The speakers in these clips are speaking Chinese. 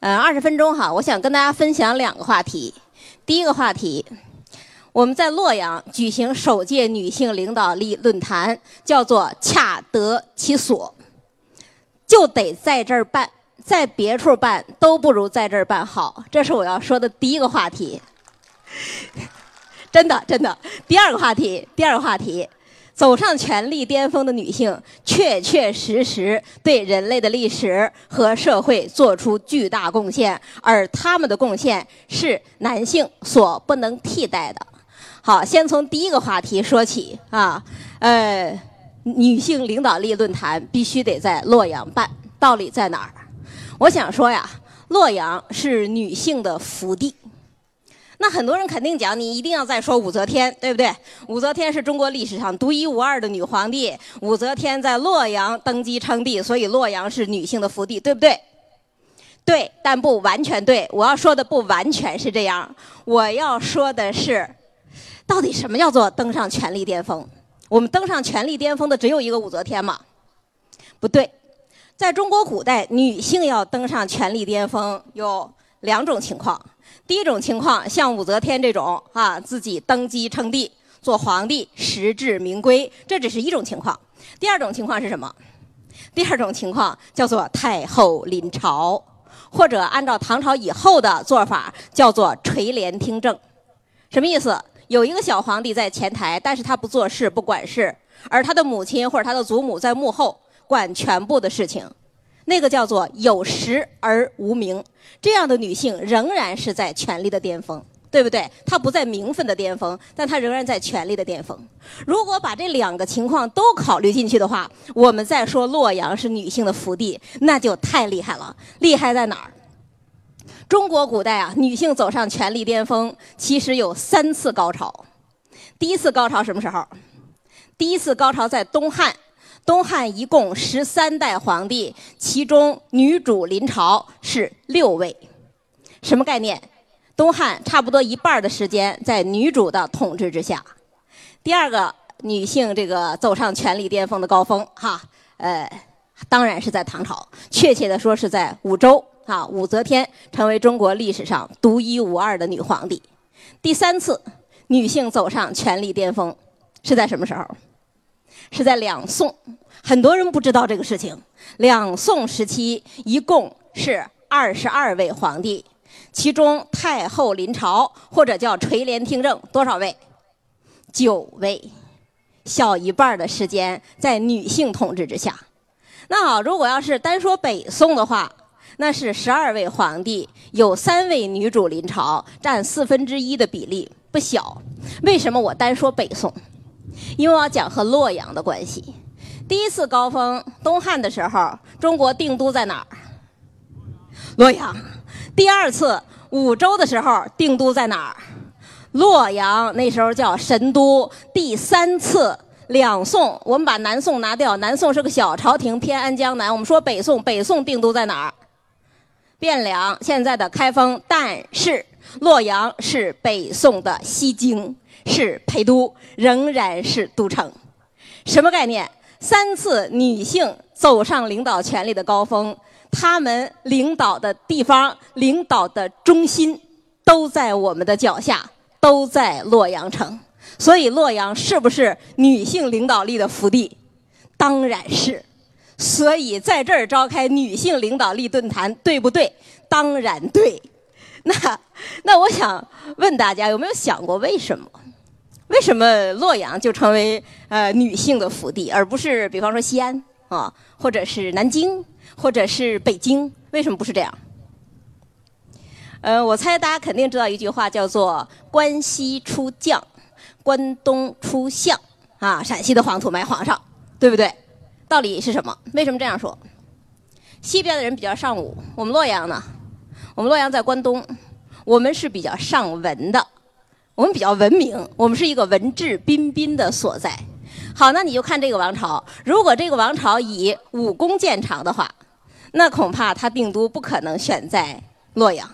呃，二十分钟哈，我想跟大家分享两个话题。第一个话题，我们在洛阳举行首届女性领导力论坛，叫做“恰得其所”，就得在这儿办，在别处办都不如在这儿办好。这是我要说的第一个话题。真的，真的。第二个话题，第二个话题。走上权力巅峰的女性，确确实实对人类的历史和社会做出巨大贡献，而她们的贡献是男性所不能替代的。好，先从第一个话题说起啊，呃，女性领导力论坛必须得在洛阳办，道理在哪儿？我想说呀，洛阳是女性的福地。那很多人肯定讲，你一定要再说武则天，对不对？武则天是中国历史上独一无二的女皇帝，武则天在洛阳登基称帝，所以洛阳是女性的福地，对不对？对，但不完全对。我要说的不完全是这样，我要说的是，到底什么叫做登上权力巅峰？我们登上权力巅峰的只有一个武则天吗？不对，在中国古代，女性要登上权力巅峰有两种情况。第一种情况，像武则天这种啊，自己登基称帝做皇帝，实至名归，这只是一种情况。第二种情况是什么？第二种情况叫做太后临朝，或者按照唐朝以后的做法叫做垂帘听政。什么意思？有一个小皇帝在前台，但是他不做事、不管事，而他的母亲或者他的祖母在幕后管全部的事情。那个叫做有实而无名，这样的女性仍然是在权力的巅峰，对不对？她不在名分的巅峰，但她仍然在权力的巅峰。如果把这两个情况都考虑进去的话，我们再说洛阳是女性的福地，那就太厉害了。厉害在哪儿？中国古代啊，女性走上权力巅峰，其实有三次高潮。第一次高潮什么时候？第一次高潮在东汉。东汉一共十三代皇帝，其中女主临朝是六位，什么概念？东汉差不多一半的时间在女主的统治之下。第二个女性这个走上权力巅峰的高峰，哈，呃，当然是在唐朝，确切的说是在武周，啊，武则天成为中国历史上独一无二的女皇帝。第三次女性走上权力巅峰是在什么时候？是在两宋，很多人不知道这个事情。两宋时期一共是二十二位皇帝，其中太后临朝或者叫垂帘听政多少位？九位，小一半的时间在女性统治之下。那好，如果要是单说北宋的话，那是十二位皇帝，有三位女主临朝，占四分之一的比例，不小。为什么我单说北宋？因为我要讲和洛阳的关系。第一次高峰，东汉的时候，中国定都在哪儿？洛阳。第二次武周的时候，定都在哪儿？洛阳。那时候叫神都。第三次两宋，我们把南宋拿掉，南宋是个小朝廷，偏安江南。我们说北宋，北宋定都在哪儿？汴梁，现在的开封。但是洛阳是北宋的西京。是陪都，仍然是都城，什么概念？三次女性走上领导权力的高峰，她们领导的地方、领导的中心，都在我们的脚下，都在洛阳城。所以，洛阳是不是女性领导力的福地？当然是。所以，在这儿召开女性领导力论坛，对不对？当然对。那，那我想问大家，有没有想过为什么？为什么洛阳就成为呃女性的福地，而不是比方说西安啊，或者是南京，或者是北京？为什么不是这样？呃，我猜大家肯定知道一句话，叫做“关西出将，关东出相”，啊，陕西的黄土埋皇上，对不对？道理是什么？为什么这样说？西边的人比较尚武，我们洛阳呢？我们洛阳在关东，我们是比较尚文的。我们比较文明，我们是一个文质彬彬的所在。好，那你就看这个王朝，如果这个王朝以武功见长的话，那恐怕他定都不可能选在洛阳。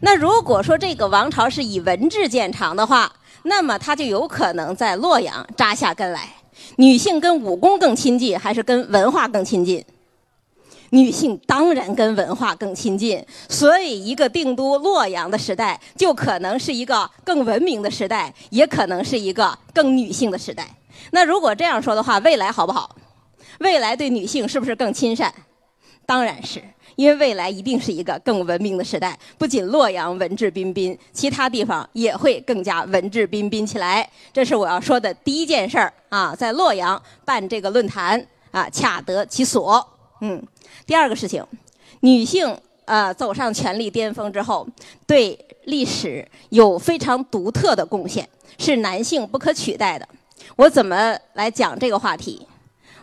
那如果说这个王朝是以文治见长的话，那么他就有可能在洛阳扎下根来。女性跟武功更亲近，还是跟文化更亲近？女性当然跟文化更亲近，所以一个定都洛阳的时代，就可能是一个更文明的时代，也可能是一个更女性的时代。那如果这样说的话，未来好不好？未来对女性是不是更亲善？当然是。因为未来一定是一个更文明的时代，不仅洛阳文质彬彬，其他地方也会更加文质彬彬起来。这是我要说的第一件事儿啊，在洛阳办这个论坛啊，恰得其所。嗯，第二个事情，女性呃走上权力巅峰之后，对历史有非常独特的贡献，是男性不可取代的。我怎么来讲这个话题？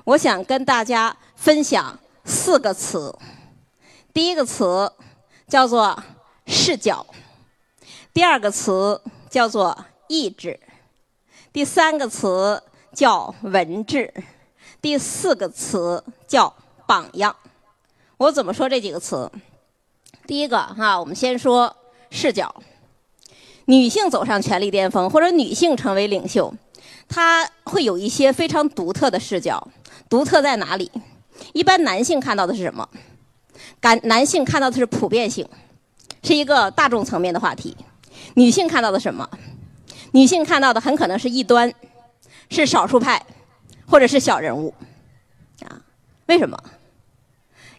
我想跟大家分享四个词。第一个词叫做视角，第二个词叫做意志，第三个词叫文治，第四个词叫榜样。我怎么说这几个词？第一个哈，我们先说视角。女性走上权力巅峰，或者女性成为领袖，她会有一些非常独特的视角。独特在哪里？一般男性看到的是什么？感男性看到的是普遍性，是一个大众层面的话题；女性看到的什么？女性看到的很可能是异端，是少数派，或者是小人物。啊，为什么？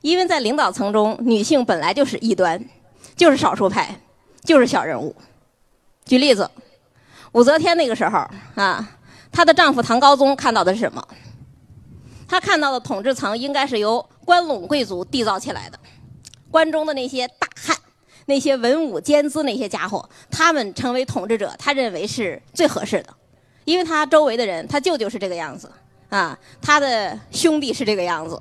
因为在领导层中，女性本来就是异端，就是少数派，就是小人物。举例子，武则天那个时候啊，她的丈夫唐高宗看到的是什么？他看到的统治层应该是由关陇贵族缔造起来的。关中的那些大汉，那些文武兼资那些家伙，他们成为统治者，他认为是最合适的，因为他周围的人，他舅舅是这个样子，啊，他的兄弟是这个样子，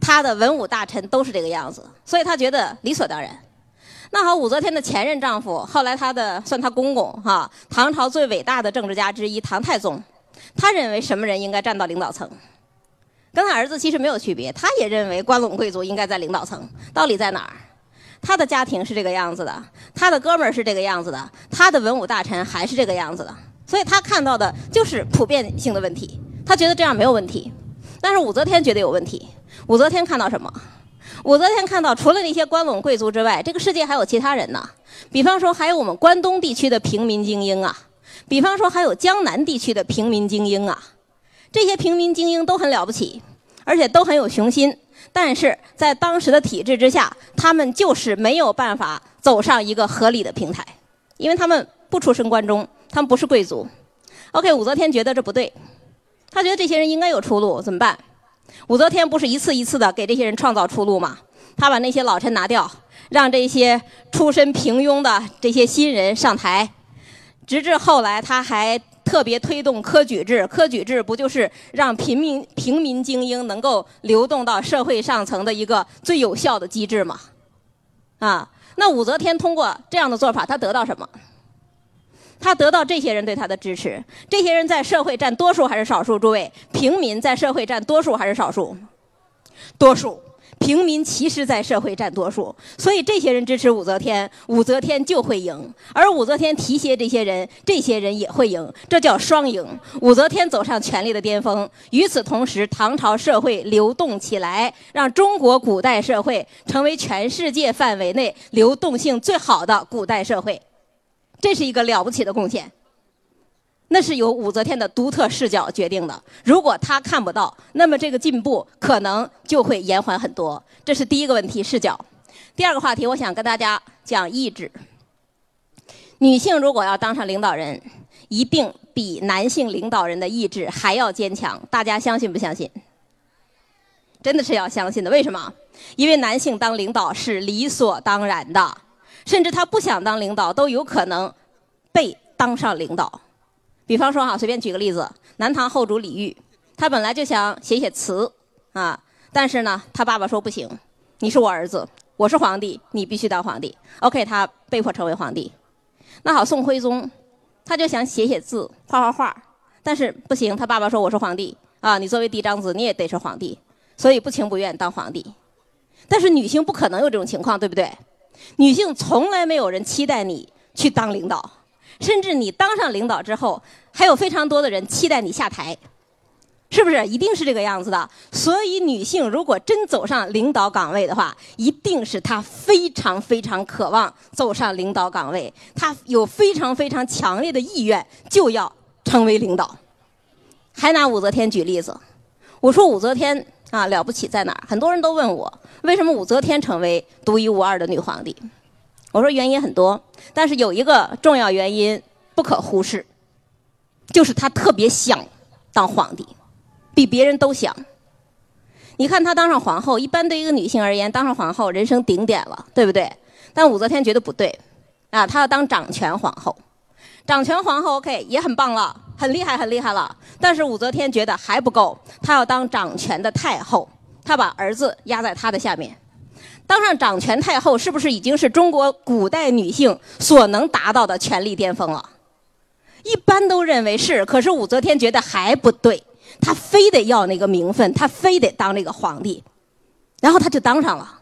他的文武大臣都是这个样子，所以他觉得理所当然。那好，武则天的前任丈夫，后来他的算他公公哈，唐朝最伟大的政治家之一唐太宗，他认为什么人应该站到领导层？跟他儿子其实没有区别，他也认为关陇贵族应该在领导层。道理在哪儿？他的家庭是这个样子的，他的哥们儿是这个样子的，他的文武大臣还是这个样子的，所以他看到的就是普遍性的问题。他觉得这样没有问题，但是武则天觉得有问题。武则天看到什么？武则天看到除了那些关陇贵族之外，这个世界还有其他人呢。比方说，还有我们关东地区的平民精英啊，比方说还有江南地区的平民精英啊。这些平民精英都很了不起，而且都很有雄心，但是在当时的体制之下，他们就是没有办法走上一个合理的平台，因为他们不出身关中，他们不是贵族。OK，武则天觉得这不对，他觉得这些人应该有出路，怎么办？武则天不是一次一次的给这些人创造出路吗？他把那些老臣拿掉，让这些出身平庸的这些新人上台，直至后来他还。特别推动科举制，科举制不就是让平民平民精英能够流动到社会上层的一个最有效的机制吗？啊，那武则天通过这样的做法，她得到什么？他得到这些人对他的支持。这些人在社会占多数还是少数？诸位，平民在社会占多数还是少数？多数。平民其实，在社会占多数，所以这些人支持武则天，武则天就会赢；而武则天提携这些人，这些人也会赢，这叫双赢。武则天走上权力的巅峰，与此同时，唐朝社会流动起来，让中国古代社会成为全世界范围内流动性最好的古代社会，这是一个了不起的贡献。那是由武则天的独特视角决定的。如果她看不到，那么这个进步可能就会延缓很多。这是第一个问题，视角。第二个话题，我想跟大家讲意志。女性如果要当上领导人，一定比男性领导人的意志还要坚强。大家相信不相信？真的是要相信的。为什么？因为男性当领导是理所当然的，甚至他不想当领导都有可能被当上领导。比方说哈，随便举个例子，南唐后主李煜，他本来就想写写词啊，但是呢，他爸爸说不行，你是我儿子，我是皇帝，你必须当皇帝。OK，他被迫成为皇帝。那好，宋徽宗，他就想写写字，画画画，但是不行，他爸爸说我是皇帝啊，你作为嫡长子，你也得是皇帝，所以不情不愿当皇帝。但是女性不可能有这种情况，对不对？女性从来没有人期待你去当领导。甚至你当上领导之后，还有非常多的人期待你下台。是不是？一定是这个样子的。所以，女性如果真走上领导岗位的话，一定是她非常非常渴望走上领导岗位，她有非常非常强烈的意愿，就要成为领导。还拿武则天举例子，我说武则天啊了不起在哪儿？很多人都问我，为什么武则天成为独一无二的女皇帝？我说原因很多，但是有一个重要原因不可忽视，就是她特别想当皇帝。比别人都想。你看她当上皇后，一般对一个女性而言，当上皇后人生顶点了，对不对？但武则天觉得不对，啊，她要当掌权皇后。掌权皇后 OK 也很棒了，很厉害，很厉害了。但是武则天觉得还不够，她要当掌权的太后，她把儿子压在她的下面。当上掌权太后，是不是已经是中国古代女性所能达到的权力巅峰了？一般都认为是，可是武则天觉得还不对。她非得要那个名分，她非得当那个皇帝，然后她就当上了。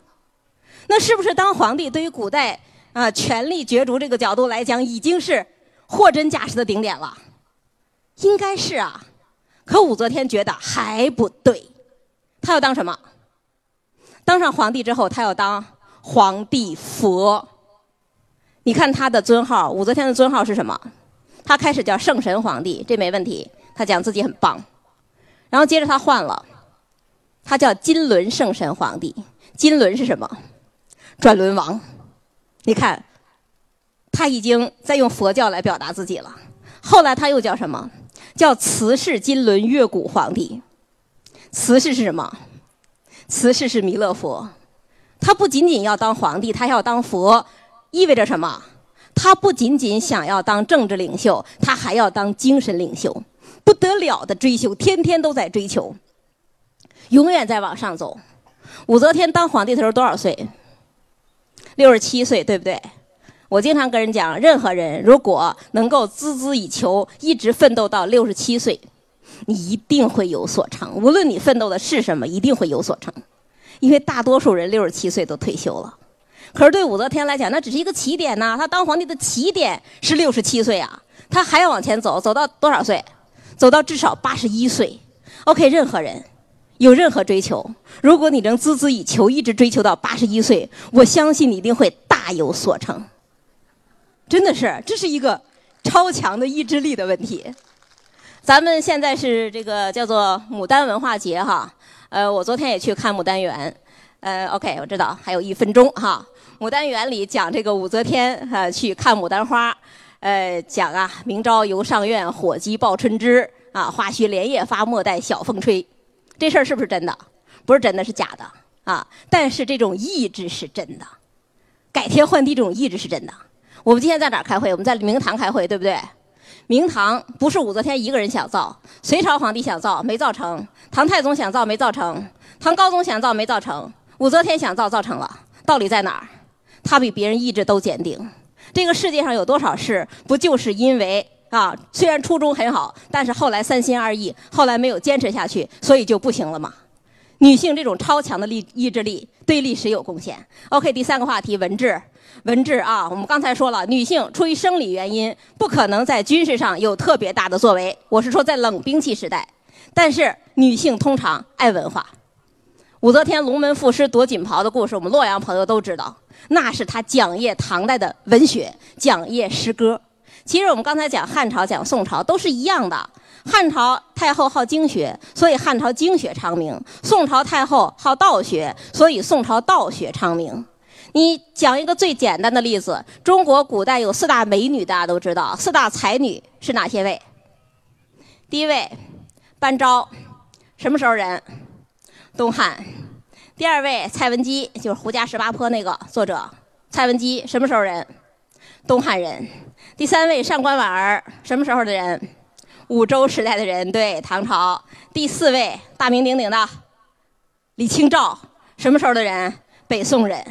那是不是当皇帝对于古代啊权力角逐这个角度来讲，已经是货真价实的顶点了？应该是啊。可武则天觉得还不对，她要当什么？当上皇帝之后，她要当皇帝佛。你看她的尊号，武则天的尊号是什么？他开始叫圣神皇帝，这没问题。他讲自己很棒。然后接着他换了，他叫金轮圣神皇帝。金轮是什么？转轮王。你看，他已经在用佛教来表达自己了。后来他又叫什么？叫慈氏金轮月古皇帝。慈氏是什么？慈氏是弥勒佛。他不仅仅要当皇帝，他要当佛，意味着什么？他不仅仅想要当政治领袖，他还要当精神领袖。不得了的追求，天天都在追求，永远在往上走。武则天当皇帝的时候多少岁？六十七岁，对不对？我经常跟人讲，任何人如果能够孜孜以求，一直奋斗到六十七岁，你一定会有所成。无论你奋斗的是什么，一定会有所成。因为大多数人六十七岁都退休了，可是对武则天来讲，那只是一个起点呐。她当皇帝的起点是六十七岁啊，她还要往前走，走到多少岁？走到至少八十一岁，OK。任何人有任何追求，如果你能孜孜以求，一直追求到八十一岁，我相信你一定会大有所成。真的是，这是一个超强的意志力的问题。咱们现在是这个叫做牡丹文化节哈，呃，我昨天也去看牡丹园，呃，OK，我知道还有一分钟哈。牡丹园里讲这个武则天呃去看牡丹花。呃，讲啊，明朝游上苑，火鸡报春枝啊，花须连夜发，莫待晓风吹。这事儿是不是真的？不是真的，是假的啊。但是这种意志是真的，改天换地这种意志是真的。我们今天在哪儿开会？我们在明堂开会，对不对？明堂不是武则天一个人想造，隋朝皇帝想造没造成，唐太宗想造没造成，唐高宗想造没造成，武则天想造造成了。道理在哪儿？他比别人意志都坚定。这个世界上有多少事，不就是因为啊？虽然初衷很好，但是后来三心二意，后来没有坚持下去，所以就不行了嘛。女性这种超强的力意志力，对历史有贡献。OK，第三个话题，文治。文治啊，我们刚才说了，女性出于生理原因，不可能在军事上有特别大的作为。我是说，在冷兵器时代，但是女性通常爱文化。武则天龙门赋诗夺锦袍的故事，我们洛阳朋友都知道。那是她讲业唐代的文学，讲业诗歌。其实我们刚才讲汉朝、讲宋朝都是一样的。汉朝太后好经学，所以汉朝经学昌明；宋朝太后好道学，所以宋朝道学昌明。你讲一个最简单的例子：中国古代有四大美女，大家都知道，四大才女是哪些位？第一位，班昭，什么时候人？东汉。第二位蔡文姬就是《胡笳十八坡》那个作者，蔡文姬什么时候人？东汉人。第三位上官婉儿什么时候的人？五周时代的人，对，唐朝。第四位大名鼎鼎的李清照什么时候的人？北宋人，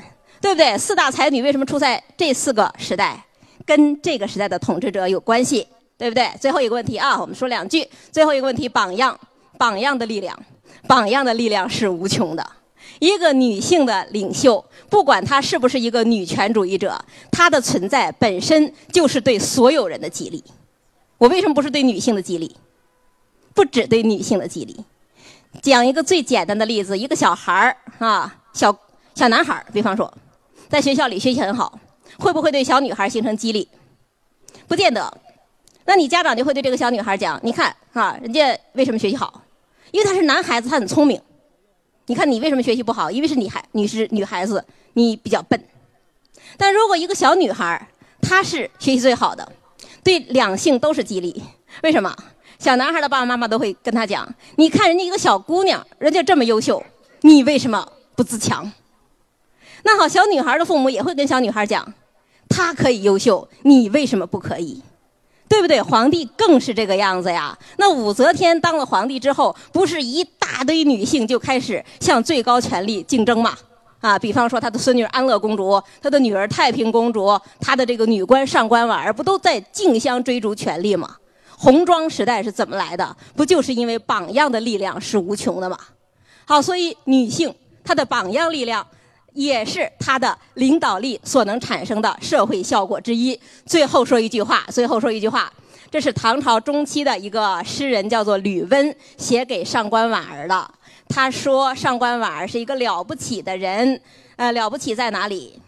对不对？四大才女为什么出在这四个时代？跟这个时代的统治者有关系，对不对？最后一个问题啊，我们说两句。最后一个问题，榜样，榜样的力量，榜样的力量是无穷的。一个女性的领袖，不管她是不是一个女权主义者，她的存在本身就是对所有人的激励。我为什么不是对女性的激励？不只对女性的激励。讲一个最简单的例子，一个小孩儿啊，小小男孩儿，比方说，在学校里学习很好，会不会对小女孩形成激励？不见得。那你家长就会对这个小女孩讲：“你看啊，人家为什么学习好？因为他是男孩子，他很聪明。你看你为什么学习不好？因为是你孩，你是女孩子，你比较笨。但如果一个小女孩，她是学习最好的，对两性都是激励。为什么？小男孩的爸爸妈妈都会跟他讲：你看人家一个小姑娘，人家这么优秀，你为什么不自强？那好，小女孩的父母也会跟小女孩讲：她可以优秀，你为什么不可以？”对不对？皇帝更是这个样子呀。那武则天当了皇帝之后，不是一大堆女性就开始向最高权力竞争吗？啊，比方说她的孙女安乐公主，她的女儿太平公主，她的这个女官上官婉儿，不都在竞相追逐权力吗？红妆时代是怎么来的？不就是因为榜样的力量是无穷的吗？好，所以女性她的榜样力量。也是他的领导力所能产生的社会效果之一。最后说一句话，最后说一句话，这是唐朝中期的一个诗人，叫做吕温，写给上官婉儿的。他说上官婉儿是一个了不起的人，呃，了不起在哪里？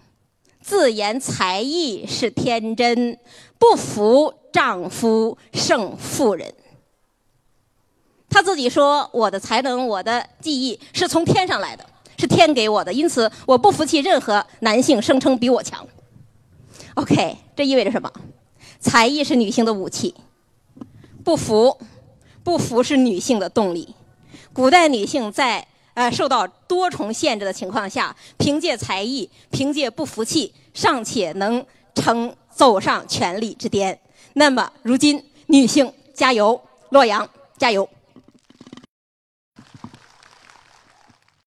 自言才艺是天真，不服丈夫胜妇人。他自己说，我的才能，我的技艺是从天上来的。是天给我的，因此我不服气任何男性声称比我强。OK，这意味着什么？才艺是女性的武器，不服，不服是女性的动力。古代女性在呃受到多重限制的情况下，凭借才艺，凭借不服气，尚且能成走上权力之巅。那么如今，女性加油，洛阳加油！